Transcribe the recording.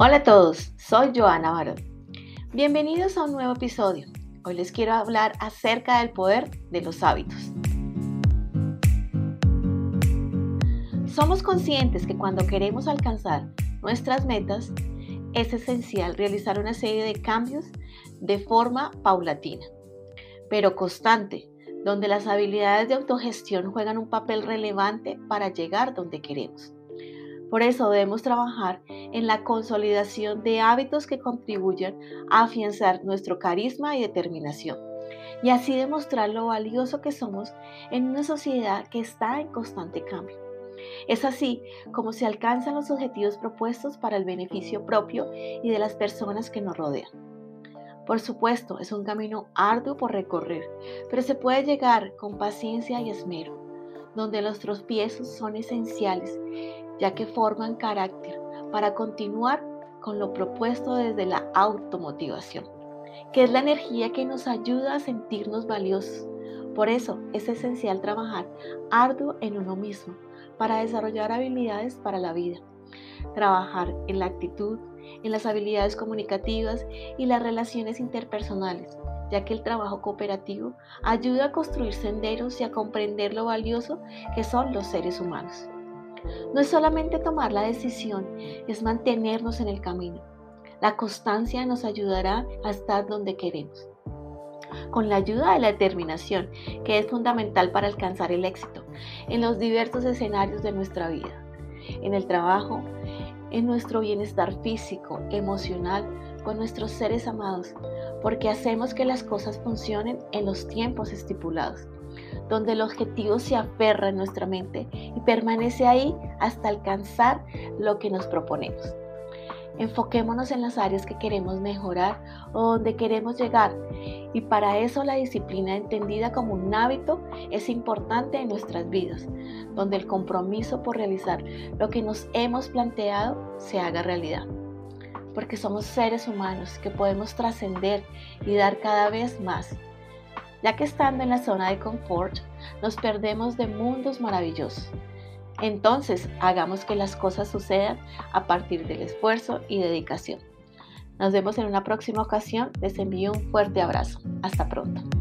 Hola a todos, soy Joana Barón. Bienvenidos a un nuevo episodio. Hoy les quiero hablar acerca del poder de los hábitos. Somos conscientes que cuando queremos alcanzar nuestras metas, es esencial realizar una serie de cambios de forma paulatina, pero constante, donde las habilidades de autogestión juegan un papel relevante para llegar donde queremos. Por eso debemos trabajar en la consolidación de hábitos que contribuyan a afianzar nuestro carisma y determinación y así demostrar lo valioso que somos en una sociedad que está en constante cambio. Es así como se alcanzan los objetivos propuestos para el beneficio propio y de las personas que nos rodean. Por supuesto, es un camino arduo por recorrer, pero se puede llegar con paciencia y esmero, donde los tropiezos son esenciales ya que forman carácter para continuar con lo propuesto desde la automotivación, que es la energía que nos ayuda a sentirnos valiosos. Por eso es esencial trabajar arduo en uno mismo para desarrollar habilidades para la vida. Trabajar en la actitud, en las habilidades comunicativas y las relaciones interpersonales, ya que el trabajo cooperativo ayuda a construir senderos y a comprender lo valioso que son los seres humanos. No es solamente tomar la decisión, es mantenernos en el camino. La constancia nos ayudará a estar donde queremos. Con la ayuda de la determinación, que es fundamental para alcanzar el éxito en los diversos escenarios de nuestra vida, en el trabajo, en nuestro bienestar físico, emocional, con nuestros seres amados, porque hacemos que las cosas funcionen en los tiempos estipulados donde el objetivo se aferra en nuestra mente y permanece ahí hasta alcanzar lo que nos proponemos. Enfoquémonos en las áreas que queremos mejorar o donde queremos llegar y para eso la disciplina entendida como un hábito es importante en nuestras vidas, donde el compromiso por realizar lo que nos hemos planteado se haga realidad. Porque somos seres humanos que podemos trascender y dar cada vez más ya que estando en la zona de confort nos perdemos de mundos maravillosos. Entonces, hagamos que las cosas sucedan a partir del esfuerzo y dedicación. Nos vemos en una próxima ocasión. Les envío un fuerte abrazo. Hasta pronto.